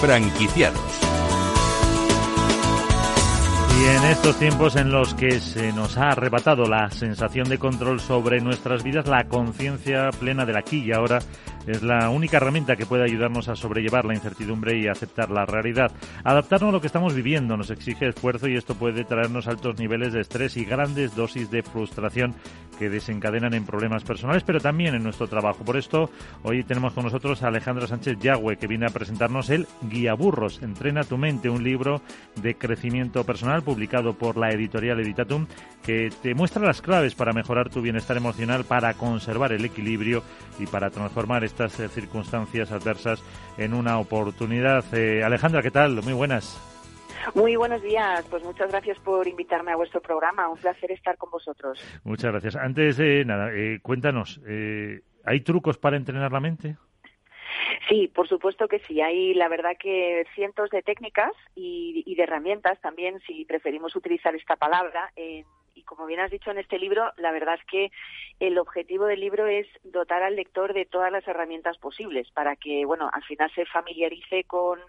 Franquiciados. Y en estos tiempos en los que se nos ha arrebatado la sensación de control sobre nuestras vidas, la conciencia plena del aquí y ahora es la única herramienta que puede ayudarnos a sobrellevar la incertidumbre y aceptar la realidad. Adaptarnos a lo que estamos viviendo nos exige esfuerzo y esto puede traernos altos niveles de estrés y grandes dosis de frustración que desencadenan en problemas personales, pero también en nuestro trabajo. Por esto, hoy tenemos con nosotros a Alejandro Sánchez Yagüe, que viene a presentarnos el Guía Burros, Entrena tu mente, un libro de crecimiento personal publicado por la editorial Editatum, que te muestra las claves para mejorar tu bienestar emocional, para conservar el equilibrio y para transformar estas eh, circunstancias adversas en una oportunidad. Eh, Alejandra, ¿qué tal? Muy buenas. Muy buenos días. Pues muchas gracias por invitarme a vuestro programa. Un placer estar con vosotros. Muchas gracias. Antes de nada, eh, cuéntanos, eh, ¿hay trucos para entrenar la mente? Sí, por supuesto que sí. Hay, la verdad, que cientos de técnicas y, y de herramientas también, si preferimos utilizar esta palabra, en y como bien has dicho en este libro, la verdad es que el objetivo del libro es dotar al lector de todas las herramientas posibles para que, bueno, al final se familiarice con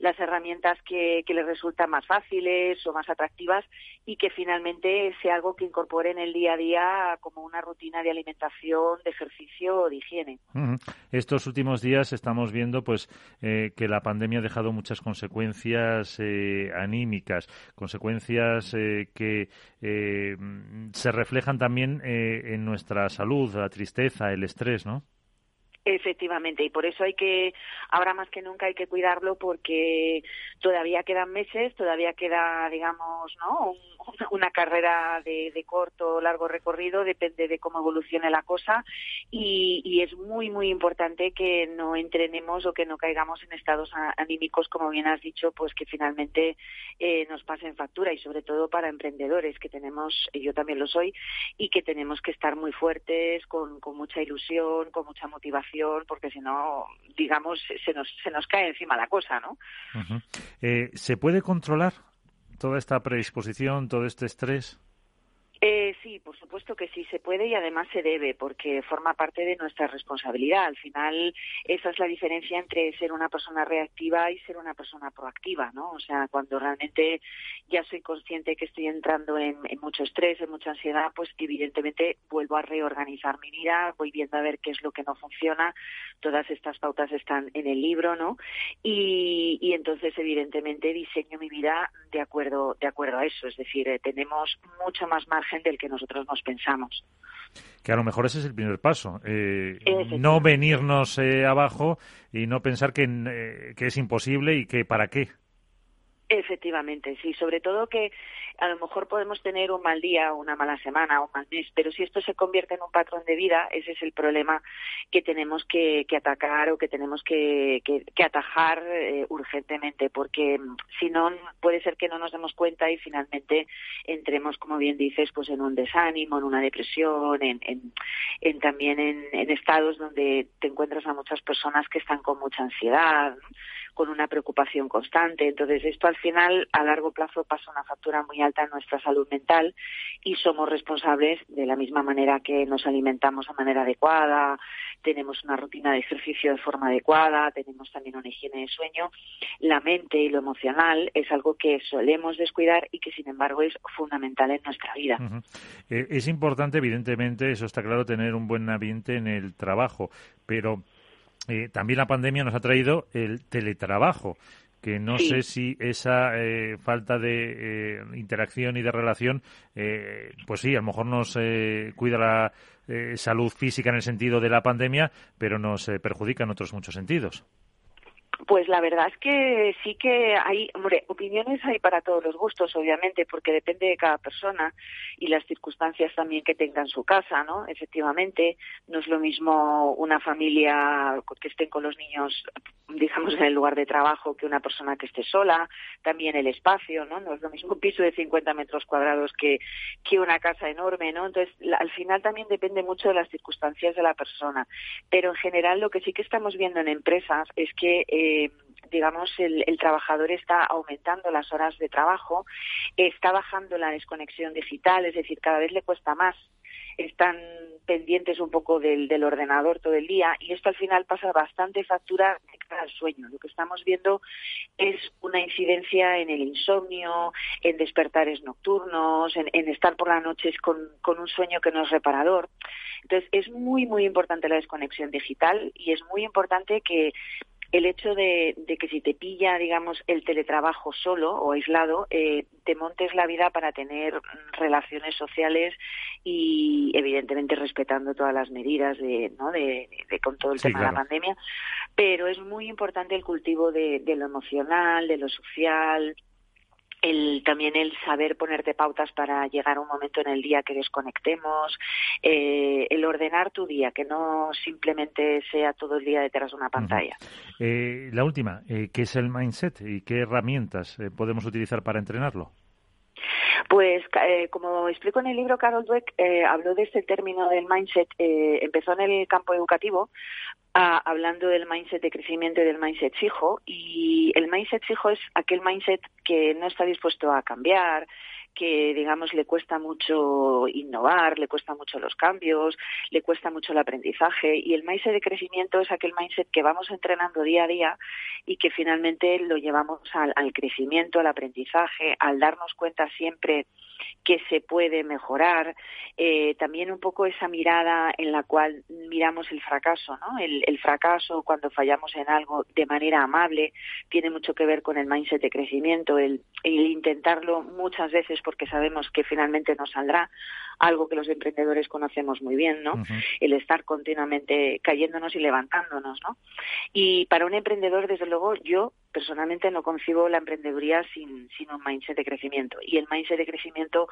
las herramientas que, les resultan más fáciles o más atractivas y que finalmente sea algo que incorpore en el día a día como una rutina de alimentación, de ejercicio o de higiene. Estos últimos días estamos viendo pues eh, que la pandemia ha dejado muchas consecuencias eh, anímicas, consecuencias eh, que eh, se reflejan también eh, en nuestra salud, la tristeza, el estrés, ¿no? Efectivamente, y por eso hay que, ahora más que nunca hay que cuidarlo porque todavía quedan meses, todavía queda, digamos, ¿no? una carrera de, corto o largo recorrido, depende de cómo evolucione la cosa y, es muy, muy importante que no entrenemos o que no caigamos en estados anímicos, como bien has dicho, pues que finalmente eh, nos pasen factura y sobre todo para emprendedores que tenemos, yo también lo soy, y que tenemos que estar muy fuertes, con mucha ilusión, con mucha motivación porque si no, digamos, se nos, se nos cae encima la cosa, ¿no? eh, ¿Se puede controlar toda esta predisposición, todo este estrés? Eh, sí, por supuesto que sí se puede y además se debe porque forma parte de nuestra responsabilidad. Al final, esa es la diferencia entre ser una persona reactiva y ser una persona proactiva, ¿no? O sea, cuando realmente ya soy consciente que estoy entrando en, en mucho estrés, en mucha ansiedad, pues evidentemente vuelvo a reorganizar mi vida, voy viendo a ver qué es lo que no funciona. Todas estas pautas están en el libro, ¿no? Y, y entonces, evidentemente, diseño mi vida de acuerdo, de acuerdo a eso. Es decir, eh, tenemos mucho más margen del que nosotros nos pensamos. Que a lo mejor ese es el primer paso. Eh, no venirnos eh, abajo y no pensar que, eh, que es imposible y que para qué. Efectivamente, sí, sobre todo que a lo mejor podemos tener un mal día, una mala semana, un mal mes, pero si esto se convierte en un patrón de vida, ese es el problema que tenemos que, atacar o que tenemos que, que, que atajar eh, urgentemente, porque mm, si no puede ser que no nos demos cuenta y finalmente entremos, como bien dices, pues en un desánimo, en una depresión, en, en, también en, en estados donde te encuentras a muchas personas que están con mucha ansiedad, con una preocupación constante. Entonces, esto al final, a largo plazo, pasa una factura muy alta en nuestra salud mental y somos responsables de la misma manera que nos alimentamos de manera adecuada, tenemos una rutina de ejercicio de forma adecuada, tenemos también una higiene de sueño. La mente y lo emocional es algo que solemos descuidar y que, sin embargo, es fundamental en nuestra vida. Eh, es importante, evidentemente, eso está claro, tener un buen ambiente en el trabajo, pero eh, también la pandemia nos ha traído el teletrabajo que no sí. sé si esa eh, falta de eh, interacción y de relación, eh, pues sí, a lo mejor nos eh, cuida la eh, salud física en el sentido de la pandemia, pero nos perjudica en otros muchos sentidos. Pues la verdad es que sí que hay, hombre, opiniones hay para todos los gustos, obviamente, porque depende de cada persona y las circunstancias también que tenga en su casa, ¿no? Efectivamente, no es lo mismo una familia que estén con los niños, digamos, en el lugar de trabajo que una persona que esté sola, también el espacio, ¿no? No es lo mismo un piso de 50 metros cuadrados que, que una casa enorme, ¿no? Entonces, al final también depende mucho de las circunstancias de la persona. Pero en general lo que sí que estamos viendo en empresas es que eh, digamos, el, trabajador está aumentando las horas de trabajo, está bajando la desconexión digital, es decir, cada vez le cuesta más están pendientes un poco del, ordenador todo el día y esto al final pasa bastante factura al sueño. Lo que estamos viendo es una incidencia en el insomnio, en despertares nocturnos, en, estar por las noches con, un sueño que no es reparador. Entonces, es muy, muy importante la desconexión digital y es muy importante que el hecho de, que si te pilla, digamos, el teletrabajo solo o aislado, eh, te montes la vida para tener relaciones sociales y, evidentemente, respetando todas las medidas de, ¿no? de, con todo el tema de la pandemia. Pero es muy importante el cultivo de, de lo emocional, de lo social, el, también el saber ponerte pautas para llegar a un momento en el día que desconectemos, eh, el ordenar tu día, que no simplemente sea todo el día detrás de una pantalla. Eh, la última, eh, ¿qué es el mindset y qué herramientas podemos utilizar para entrenarlo? Pues como explico en el libro, Carol Dweck habló de este término del mindset, empezó en el campo educativo hablando del mindset de crecimiento y del mindset fijo. Y el mindset fijo es aquel mindset que no está dispuesto a cambiar, que digamos le cuesta mucho innovar, le cuesta mucho los cambios, le cuesta mucho el aprendizaje y el mindset de crecimiento es aquel mindset que vamos entrenando día a día y que finalmente lo llevamos al, al crecimiento, al aprendizaje, al darnos cuenta siempre que se puede mejorar, eh, también un poco esa mirada en la cual miramos el fracaso, ¿no? El, fracaso cuando fallamos en algo de manera amable tiene mucho que ver con el mindset de crecimiento, el, intentarlo muchas veces porque sabemos que finalmente nos saldrá algo que los emprendedores conocemos muy bien, ¿no? El estar continuamente cayéndonos y levantándonos, ¿no? Y para un emprendedor, desde luego, yo personalmente no concibo la emprendeduría sin, un mindset de crecimiento. Y el mindset de crecimiento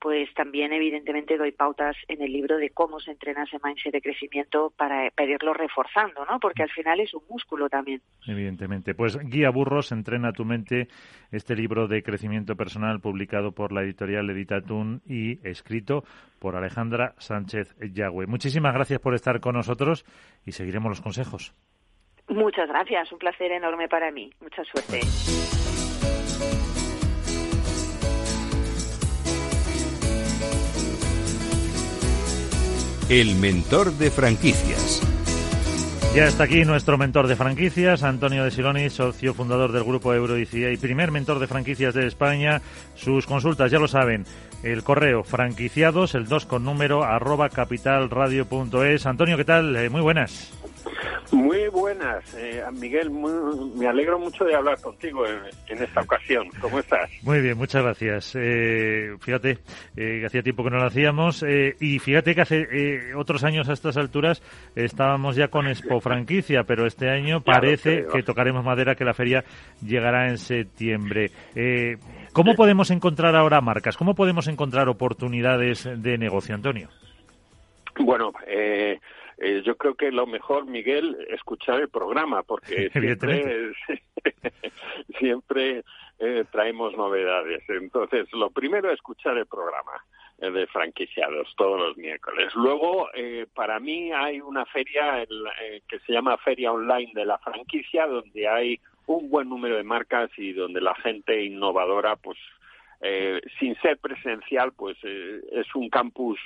pues también evidentemente doy pautas en el libro de cómo se entrena ese mindset de crecimiento para, pedirlo reforzando, ¿no? Porque al final es un músculo también. Evidentemente. Pues Guía Burros, Entrena tu mente, este libro de crecimiento personal publicado por la editorial Editatún y escrito por Alejandra Sánchez Yagüe. Muchísimas gracias por estar con nosotros y seguiremos los consejos. Muchas gracias, un placer enorme para mí. Mucha suerte. El mentor de franquicias. Ya está aquí nuestro mentor de franquicias, Antonio de Siloni, socio fundador del grupo Euroicia y primer mentor de franquicias de España. Sus consultas, ya lo saben, el correo franquiciados, el 2 con número, arroba capitalradio.es. Antonio, ¿qué tal? Eh, muy buenas. Muy buenas, eh, Miguel. me alegro mucho de hablar contigo en, esta ocasión. ¿Cómo estás? Muy bien, muchas gracias. Eh, fíjate, eh, hacía tiempo que no lo hacíamos eh, y fíjate que hace eh, otros años a estas alturas estábamos ya con Expo Franquicia, pero este año parece que tocaremos madera que la feria llegará en septiembre. ¿Cómo podemos encontrar ahora marcas? ¿Cómo podemos encontrar oportunidades de negocio, Antonio? Bueno, eh, eh, yo creo que lo mejor, Miguel, escuchar el programa, porque siempre, siempre eh, traemos novedades. Entonces, lo primero, es escuchar el programa eh, de franquiciados todos los miércoles. Luego, para mí hay una feria que se llama Feria Online de la Franquicia, donde hay un buen número de marcas y donde la gente innovadora pues eh, sin ser presencial, pues eh, es un campus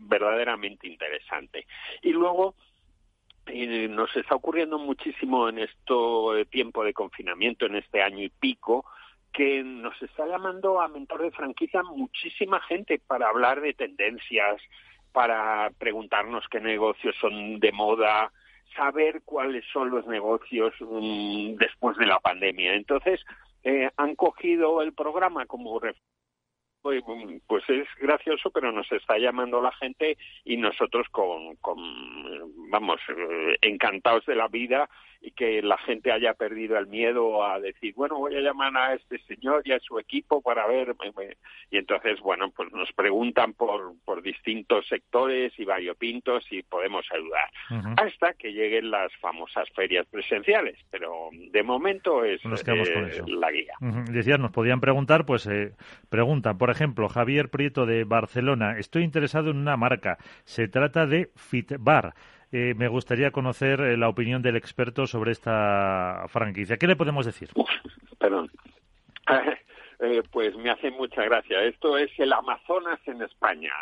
verdaderamente interesante. Y luego eh, nos está ocurriendo muchísimo en este tiempo de confinamiento, en este año y pico, que nos está llamando a mentor de franquicia muchísima gente para hablar de tendencias, para preguntarnos qué negocios son de moda, saber cuáles son los negocios mm, después de la pandemia. Entonces, eh, han cogido el programa como pues es gracioso, pero nos está llamando la gente y nosotros con, con vamos, eh, encantados de la vida y que la gente haya perdido el miedo a decir, bueno, voy a llamar a este señor y a su equipo para ver. Y entonces, bueno, pues nos preguntan por, por distintos sectores y variopintos y podemos ayudar. Hasta que lleguen las famosas ferias presenciales. Pero de momento es eh, la guía. Decías, nos podían preguntar, pues eh, preguntan, por ejemplo, Javier Prieto de Barcelona, estoy interesado en una marca. Se trata de Fitbar. Eh, me gustaría conocer eh, la opinión del experto sobre esta franquicia. ¿Qué le podemos decir? perdón. Eh, pues me hace mucha gracia. Esto es el Amazonas en España,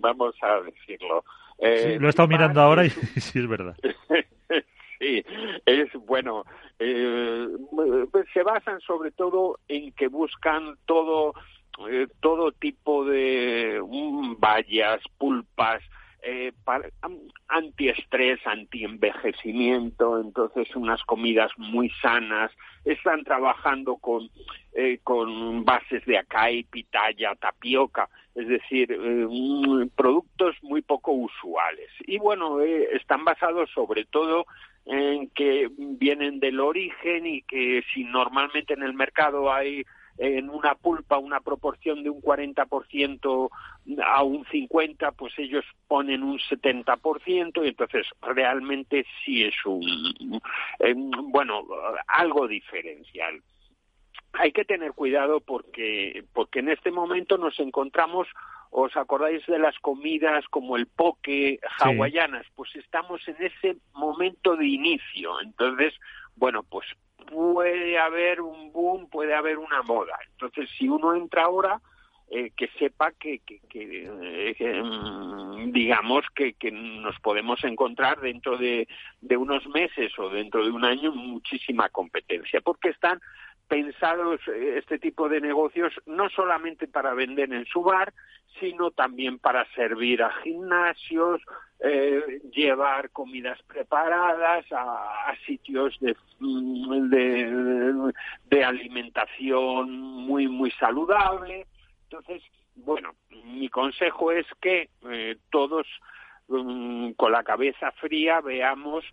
vamos a decirlo. sí, lo he estado mirando ahora y sí es verdad. sí, es bueno. Se basan sobre todo en que buscan todo todo tipo de mm, vallas, pulpas, eh, antiestrés, antienvejecimiento, entonces unas comidas muy sanas, están trabajando con, eh, con bases de acai, pitaya, tapioca, es decir, eh, productos muy poco usuales. Y bueno, eh, están basados sobre todo en que vienen del origen y que si normalmente en el mercado hay en una pulpa una proporción de un 40% a un 50%, pues ellos ponen un 70% y entonces realmente sí es un, eh, bueno, algo diferencial. Hay que tener cuidado porque, porque en este momento nos encontramos ¿Os acordáis de las comidas como el poke hawaianas? Pues estamos en ese momento de inicio. Entonces, bueno, pues puede haber un boom, puede haber una moda. Entonces, si uno entra ahora, eh, que sepa que, que, eh, mm, digamos que, que, nos podemos encontrar dentro de, de, unos meses o dentro de un año muchísima competencia, porque están pensados eh, este tipo de negocios no solamente para vender en su bar, sino también para servir a gimnasios, eh, llevar comidas preparadas a, sitios de, mm, de, de, alimentación muy, muy saludable. Entonces, bueno, mi consejo es que eh, todos mm, con la cabeza fría veamos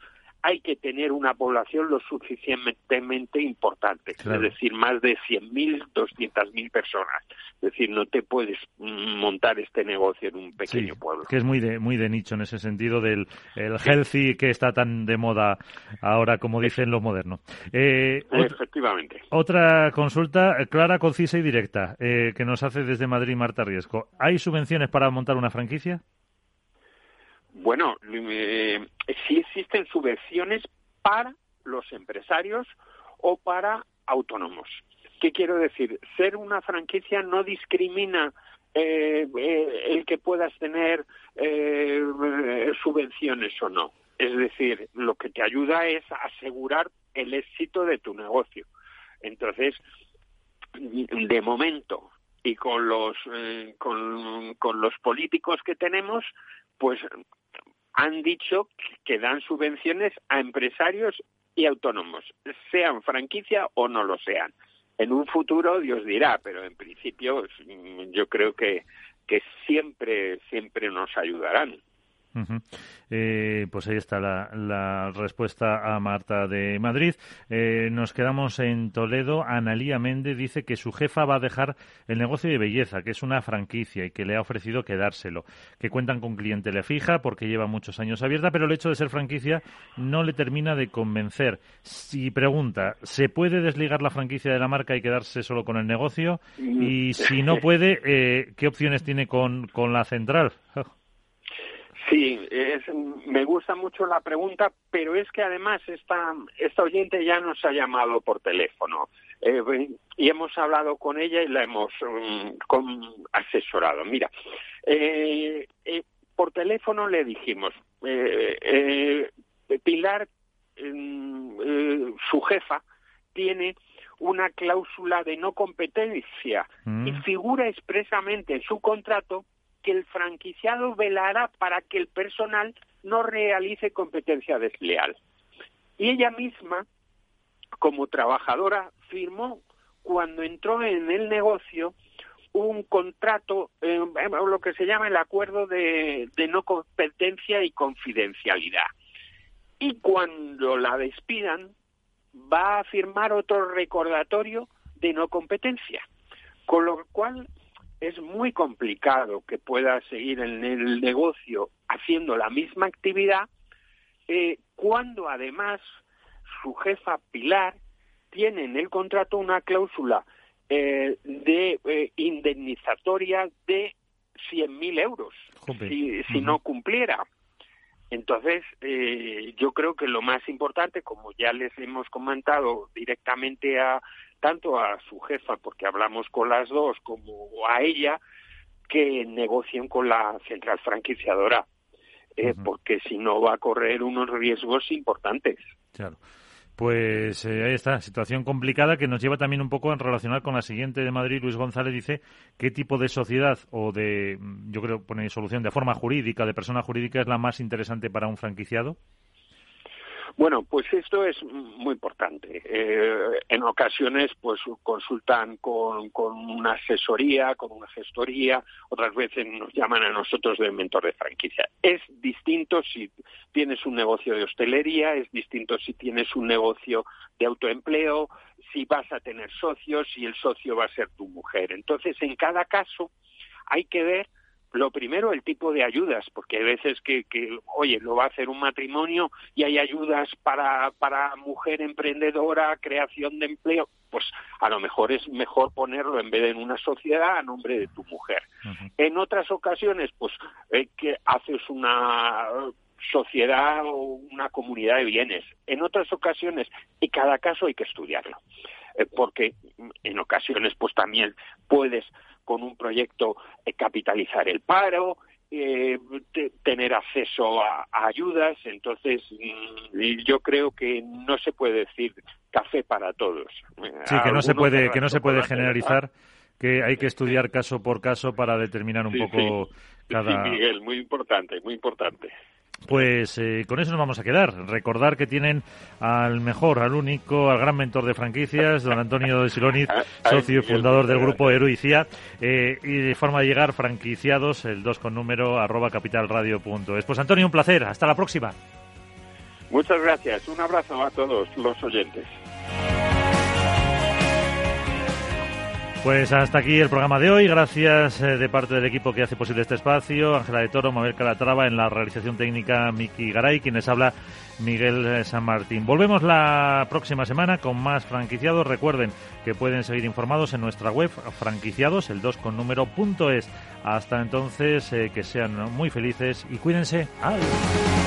hay que tener una población lo suficientemente importante, es decir, más de 100.000, 200.000 personas. Es decir, no te puedes montar este negocio en un pequeño pueblo. Que es muy de, muy de nicho en ese sentido del el healthy que está tan de moda ahora, como dicen los modernos. Eh, Efectivamente. Otra consulta clara, concisa y directa eh, que nos hace desde Madrid Marta Riesco. ¿Hay subvenciones para montar una franquicia? Bueno, eh, sí existen subvenciones para los empresarios o para autónomos. ¿Qué quiero decir? Ser una franquicia no discrimina eh, eh, el que puedas tener subvenciones o no. Es decir, lo que te ayuda es asegurar el éxito de tu negocio. Entonces, de momento y con los con los políticos que tenemos, pues han dicho que dan subvenciones a empresarios y autónomos, sean franquicia o no lo sean. En un futuro Dios dirá, pero en principio mm, yo creo que siempre, siempre nos ayudarán. Eh, pues ahí está la, respuesta a Marta de Madrid. Eh, nos quedamos en Toledo. Analía Méndez dice que su jefa va a dejar el negocio de belleza, que es una franquicia y que le ha ofrecido quedárselo. Que cuentan con clientela fija porque lleva muchos años abierta, pero el hecho de ser franquicia no le termina de convencer. Si pregunta, ¿se puede desligar la franquicia de la marca y quedarse solo con el negocio? Mm. Y si no puede, eh, ¿qué opciones tiene con, con la central? Sí, me gusta mucho la pregunta, pero es que además esta, esta oyente ya nos ha llamado por teléfono eh, y hemos hablado con ella y la hemos mm, asesorado. Mira, eh, eh, por teléfono le dijimos, Pilar, mm, su jefa, tiene una cláusula de no competencia y mm. figura expresamente en su contrato que el franquiciado velará para que el personal no realice competencia desleal. Y ella misma, como trabajadora, firmó cuando entró en el negocio un contrato, eh, lo que se llama el acuerdo de no competencia y confidencialidad. Y cuando la despidan, va a firmar otro recordatorio de no competencia. Con lo cual es muy complicado que pueda seguir en el negocio haciendo la misma actividad eh, cuando además su jefa Pilar tiene en el contrato una cláusula eh, de eh, indemnizatoria de 100.000 euros si, si no cumpliera. Entonces, yo creo que lo más importante, como ya les hemos comentado directamente a, tanto a su jefa, porque hablamos con las dos, como a ella, que negocien con la central franquiciadora, eh, porque si no va a correr unos riesgos importantes. Claro. Pues eh, ahí está, situación complicada que nos lleva también un poco a relacionar con la siguiente de Madrid. Luis González dice qué tipo de sociedad o de, yo creo, pone solución de forma jurídica, de persona jurídica, es la más interesante para un franquiciado. Bueno, pues esto es muy importante. Eh, en ocasiones, pues consultan con, con, una asesoría, con una gestoría, otras veces nos llaman a nosotros de mentor de franquicia. Es distinto si tienes un negocio de hostelería, es distinto si tienes un negocio de autoempleo, si vas a tener socios, si el socio va a ser tu mujer. Entonces, en cada caso hay que ver lo primero, el tipo de ayudas, porque hay veces que, que, oye, lo va a hacer un matrimonio y hay ayudas para, para mujer emprendedora, creación de empleo, pues a lo mejor es mejor ponerlo en vez de en una sociedad a nombre de tu mujer. En otras ocasiones, pues eh, que haces una sociedad o una comunidad de bienes. En otras ocasiones, y cada caso hay que estudiarlo, eh, porque en ocasiones pues también puedes con un proyecto eh, capitalizar el paro, eh, tener acceso a, ayudas. Entonces, mm, yo creo que no se puede decir café para todos. Sí, que no se puede, que no se puede generalizar. Que hay que estudiar caso por caso para determinar un poco cada. Sí, Miguel, muy importante, muy importante. Pues eh, con eso nos vamos a quedar. Recordar que tienen al mejor, al único, al gran mentor de franquicias, don Antonio de Siloniz, socio y fundador del grupo Eruicía, eh, y de forma de llegar franquiciados, el 2 con número, arroba capitalradio.es. Pues Antonio, un placer. Hasta la próxima. Muchas gracias. Un abrazo a todos los oyentes. Pues hasta aquí el programa de hoy. Gracias eh, de parte del equipo que hace posible este espacio. Ángela de Toro, Mabel Calatrava, en la realización técnica Miki Garay, quienes habla Miguel eh, San Martín. Volvemos la próxima semana con más franquiciados. Recuerden que pueden seguir informados en nuestra web franquiciados, el 2 con número punto es. Hasta entonces, eh, que sean muy felices y cuídense. Adiós.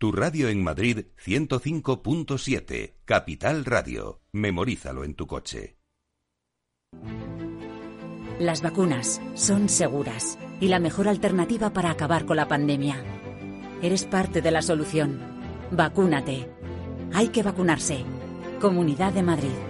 Tu radio en Madrid 105.7, Capital Radio. Memorízalo en tu coche. Las vacunas son seguras y la mejor alternativa para acabar con la pandemia. Eres parte de la solución. Vacúnate. Hay que vacunarse. Comunidad de Madrid.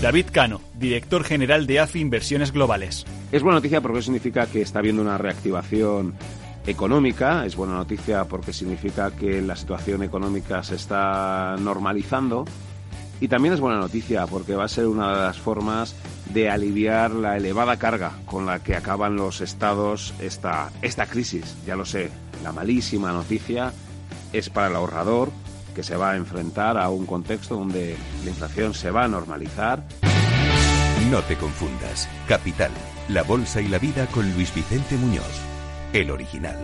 David Cano, director general de AFI Inversiones Globales. Es buena noticia porque significa que está habiendo una reactivación económica, es buena noticia porque significa que la situación económica se está normalizando y también es buena noticia porque va a ser una de las formas de aliviar la elevada carga con la que acaban los estados esta, esta crisis. Ya lo sé, la malísima noticia es para el ahorrador, que se va a enfrentar a un contexto donde la inflación se va a normalizar. No te confundas. Capital, la bolsa y la vida con Luis Vicente Muñoz, el original.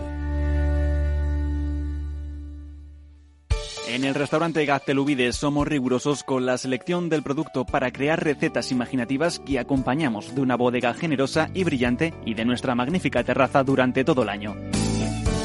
En el restaurante Gaztelubide somos rigurosos con la selección del producto para crear recetas imaginativas que acompañamos de una bodega generosa y brillante y de nuestra magnífica terraza durante todo el año.